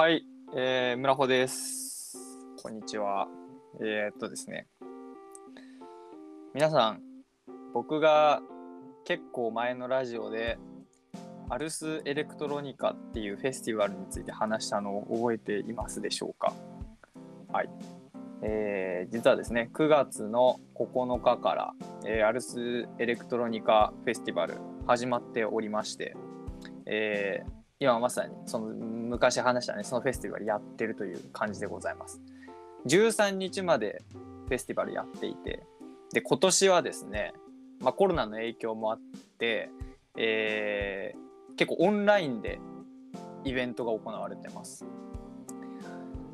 はい、えー、村穂です。こんにちは。えー、っとですね。皆さん、僕が結構前のラジオで、アルス・エレクトロニカっていうフェスティバルについて話したのを覚えていますでしょうか？はい。えー、実はですね、9月の9日から、えーアルス・エレクトロニカフェスティバル始まっておりまして、えー今まさにその昔話したねそのフェスティバルやってるという感じでございます。13日までフェスティバルやっていてで今年はですね、まあ、コロナの影響もあって、えー結構オンラインでイベントが行われてます。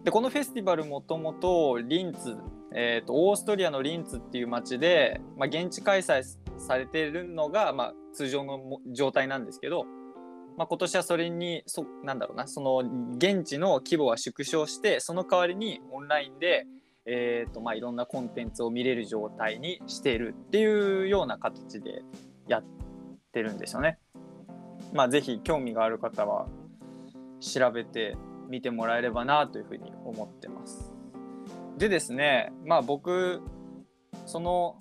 でこのフェスティバルもともとリンツ、えーとオーストリアのリンツっていう街で、まあ、現地開催されてるのが、まあ、通常の状態なんですけど、まあ、今年はそれにそなんだろうなその現地の規模は縮小してその代わりにオンラインで、えーとまあ、いろんなコンテンツを見れる状態にしているっていうような形でやってるんですよね。まあ、ぜひ興味がある方は調べてみてもらえればなというふうに思ってます。でですねまあ僕その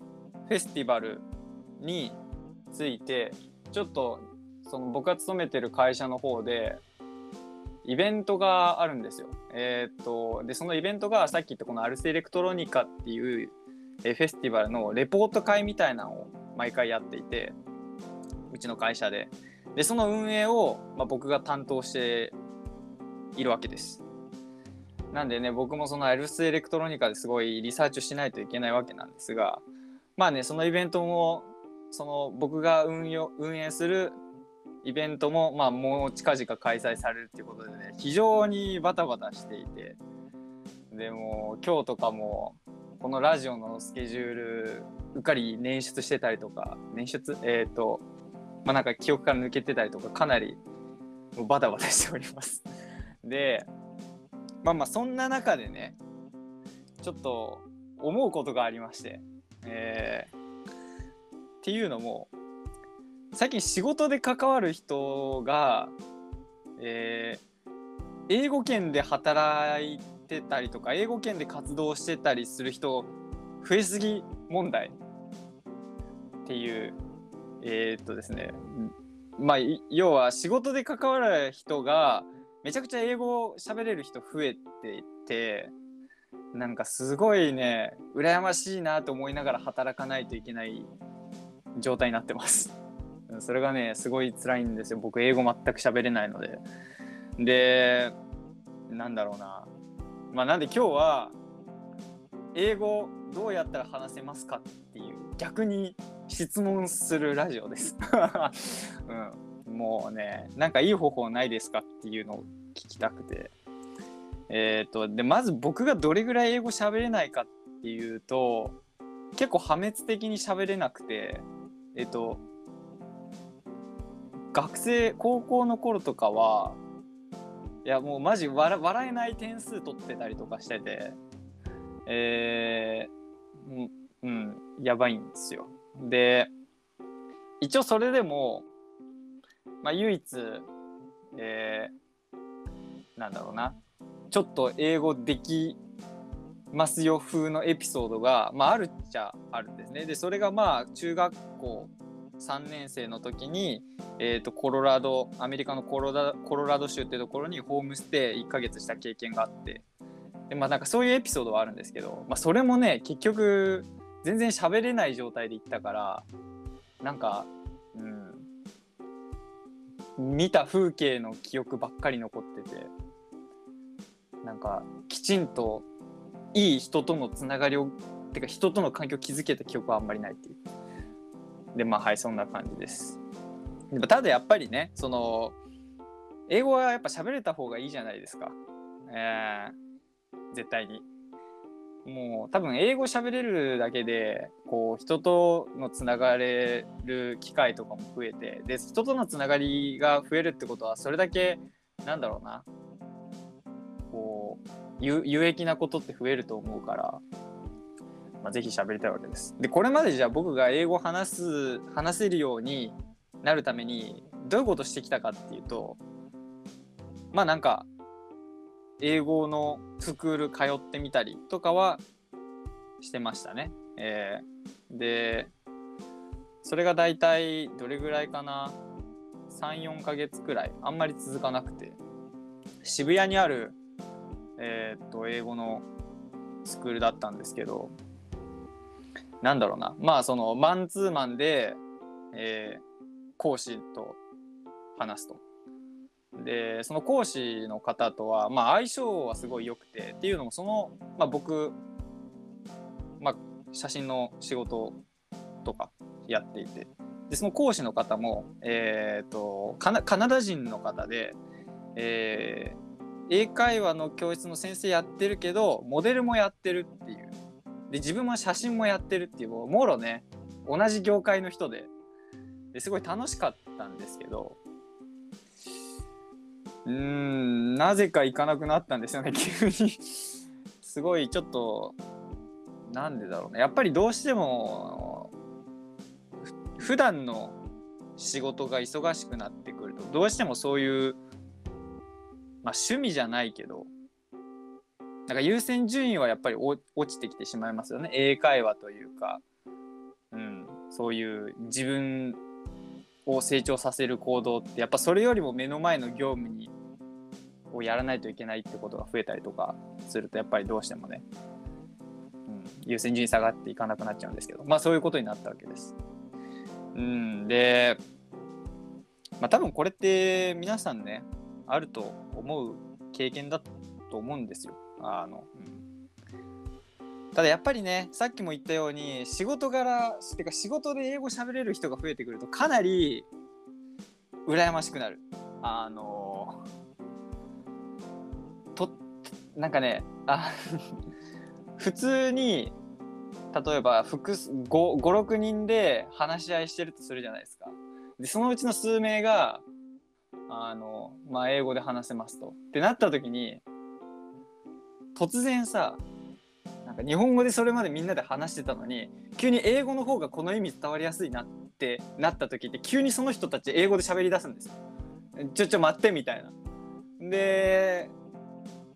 フェスティバルについてちょっとその僕が勤めてる会社の方でイベントがあるんですよ。えーっとでそのイベントがさっき言ったこのアルスエレクトロニカっていうフェスティバルのレポート会みたいなのを毎回やっていてうちの会社ででその運営を、まあ、僕が担当しているわけです。なんでね僕もそのアルスエレクトロニカですごいリサーチをしないといけないわけなんですがまあねそのイベントもその僕が運用運営するイベントも、まあ、もう近々開催されるっていうことでね非常にバタバタしていてでも今日とかもこのラジオのスケジュールうっかり捻出してたりとか捻出？えっ、とまあなんか記憶から抜けてたりとかかなりバタバタしております。でまあまあそんな中でねちょっと思うことがありまして、えーっていうのも最近仕事で関わる人が、えー英語圏で働いてたりとか英語圏で活動してたりする人増えすぎ問題っていうえーっとですねまあ要は仕事で関わる人がめちゃくちゃ英語を喋れる人増えていてなんかすごいね羨ましいなと思いながら働かないといけない状態になってます。それがねすごい辛いんですよ僕英語全く喋れないので。でなんだろうなまあなんで今日は英語どうやったら話せますかっていう逆に質問するラジオです。うん、もうねなんかいい方法ないですかっていうのを聞きたくて。えっ、とでまず僕がどれぐらい英語喋れないかっていうと結構破滅的に喋れなくてえっ、と学生高校の頃とかはいやもうマジ笑笑えない点数取ってたりとかしててえー、うん、やばいんですよ。で一応それでも、まあ、唯一、えー、なんだろうなちょっと英語できますよ風のエピソードが、まあ、あるっちゃあるんですね。でそれがまあ中学校3年生の時に、えー、とコロラドアメリカのコロラコロラド州っていうところにホームステイ1ヶ月した経験があってで、まあ、なんかそういうエピソードはあるんですけど、まあ、それもね結局全然喋れない状態で行ったからなんか、うん、見た風景の記憶ばっかり残っててなんかきちんといい人とのつながりをてか人との関係を築けた記憶はあんまりないっていう。でまあはいそんな感じです。でもただやっぱりねその英語はやっぱ喋れた方がいいじゃないですか。えー、絶対に。もう多分英語喋れるだけでこう人とのつながれる機会とかも増えてで人とのつながりが増えるってことはそれだけなんだろうなこう有有益なことって増えると思うから、まあ、ぜひ喋りたいわけです。でこれまでじゃあ僕が英語話す話せるようになるためにどういうことしてきたかっていうとまあなんか英語のスクール通ってみたりとかはしてましたね。えー、でそれが大体どれぐらいかな？34ヶ月くらいあんまり続かなくて渋谷にある、えー、っと英語のスクールだったんですけどなんだろうな。まあそのマンツーマンで、えー、講師と話すと。でその講師の方とは、まあ、相性はすごい良くてっていうのもその、まあ、僕、まあ、写真の仕事とかやっていて。でその講師の方も、えーと、カナカナダ人の方で、えー、英会話の教室の先生やってるけどモデルもやってるっていう。で自分も写真もやってるっていうもろね同じ業界の人でですごい楽しかったんですけどうんなぜか行かなくなったんですよね 急に。すごいちょっとなんでだろうね。やっぱりどうしても普段の仕事が忙しくなってくるとどうしてもそういうまあ趣味じゃないけどなんか優先順位はやっぱり落ちてきてしまいますよね。英会話というか、うん、そういう自分を成長させる行動ってやっぱそれよりも目の前の業務にをやらないといけないってことが増えたりとかするとやっぱりどうしてもね、うん、優先順位下がっていかなくなっちゃうんですけど。まあそういうことになったわけです。うん、で、まあ、多分これって皆さんねあると思う経験だと思うんですよ。あの、うん、ただやっぱりねさっきも言ったように仕事柄ってか仕事で英語喋れる人が増えてくるとかなり羨ましくなる。あのとなんかねあ普通に例えば56人で話し合いしてるとするじゃないですか。でそのうちの数名があの、まあ、英語で話せますと。ってなった時に突然さなんか日本語でそれまでみんなで話してたのに急に英語の方がこの意味伝わりやすいなってなった時って急にその人たち英語で喋り出すんですよ。ちょちょ待ってみたいな。で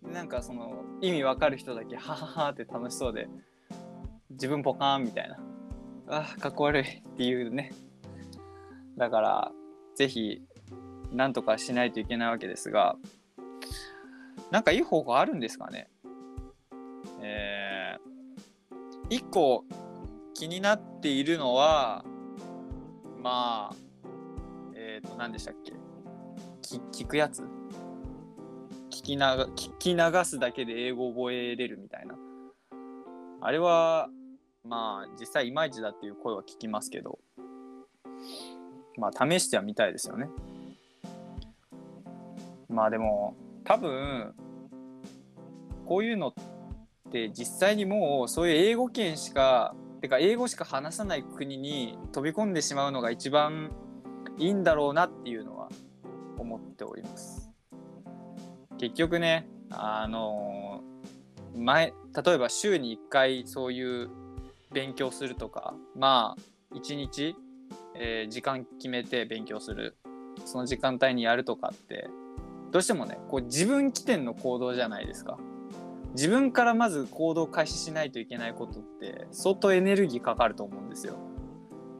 なんかその意味わかる人だけハハハって楽しそうで自分ポカーンみたいなあかっこ悪いっていうねだから是非なんとかしないといけないわけですがなんかいい方法あるんですかねえー、一個気になっているのはまあえっ、ー、と何でしたっけ？聞くやつ？聞きな聞き流すだけで英語覚えれるみたいな。あれはまあ実際いまいちだっていう声は聞きますけど。まあ試してはみたいですよね。まあでも多分こういうのって実際にもうそういう英語圏しかてか英語しか話さない国に飛び込んでしまうのが一番いいんだろうなっていうのは思っております。結局ねあの前例えば週に1回そういう勉強するとかまあ1日、えー、時間決めて勉強するその時間帯にやるとかってどうしてもねこう自分起点の行動じゃないですか。自分からまず行動開始しないといけないことって相当エネルギーかかると思うんですよ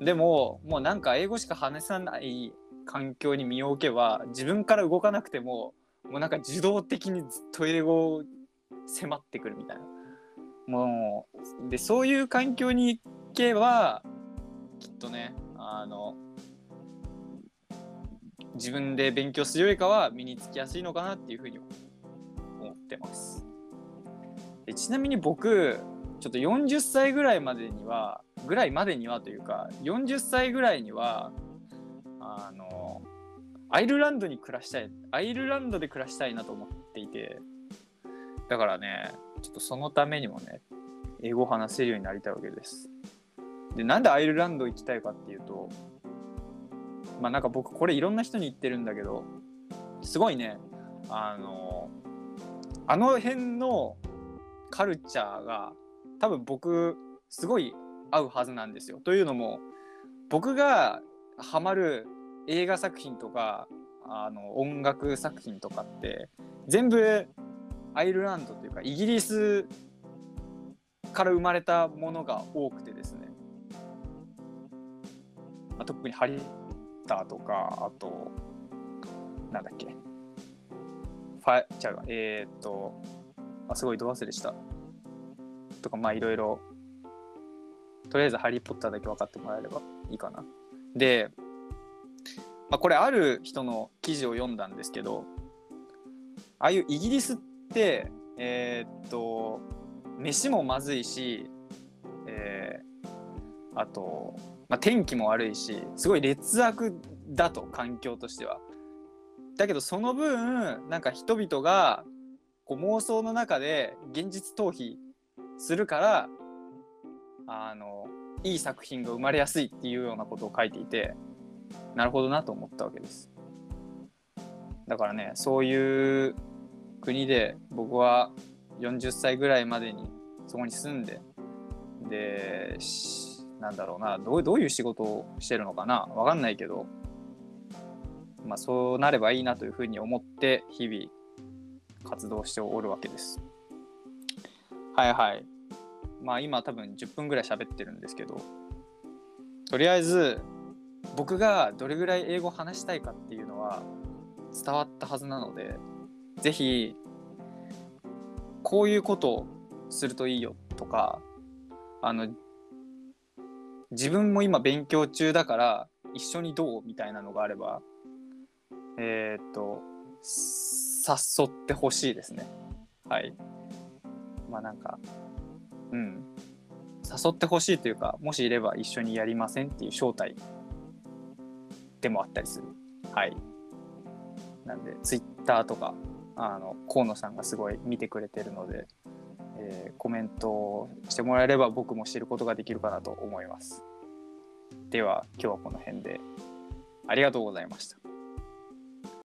でももうなんか英語しか話さない環境に身を置けば自分から動かなくてももうなんか自動的にずっと英語を迫ってくるみたいなもうでそういう環境に行けばきっとねあの自分で勉強するよりかは身につきやすいのかなっていうふうに思ってます。でちなみに僕ちょっと40歳ぐらいまでにはぐらいまでにはというか40歳ぐらいにはあのアイルランドに暮らしたいアイルランドで暮らしたいなと思っていてだからねちょっとそのためにもね英語を話せるようになりたいわけです。でなんでアイルランド行きたいかっていうとまあなんか僕これいろんな人に言ってるんだけどすごいねあのあの辺のカルチャーが多分僕すごい合うはずなんですよ。というのも僕がハマる映画作品とかあの音楽作品とかって全部アイルランドというかイギリスから生まれたものが多くてですね、まあ、特にハリー・ターとかあとなんだっけ。ファイちゃうえー、っとあすごいど忘れした。とかまあいろいろ。とりあえず「ハリー・ポッター」だけ分かってもらえればいいかな。で、まあ、これある人の記事を読んだんですけどああいうイギリスってえー、っと飯もまずいし、えー、あと、まあ、天気も悪いしすごい劣悪だと環境としては。だけどその分なんか人々がこう妄想の中で現実逃避するからあのいい作品が生まれやすいっていうようなことを書いていてなるほどなと思ったわけです。だからねそういう国で僕は40歳ぐらいまでにそこに住んででなんだろうなどうどういう仕事をしてるのかな分かんないけど、まあ、そうなればいいなというふうに思って日々活動しておるわけです。はいはい。まあ今多分10分ぐらい喋ってるんですけどとりあえず僕がどれぐらい英語話したいかっていうのは伝わったはずなのでぜひこういうことをするといいよとかあの自分も今勉強中だから一緒にどうみたいなのがあればえー、っと誘ってほしいですね。はい。まあなんかうん。誘ってほしいというかもしいれば一緒にやりませんっていう招待でもあったりする。はい。なんでツイッターとかあの河野さんがすごい見てくれてるので、えー、コメントしてもらえれば僕も知ることができるかなと思います。では今日はこの辺で。ありがとうございました。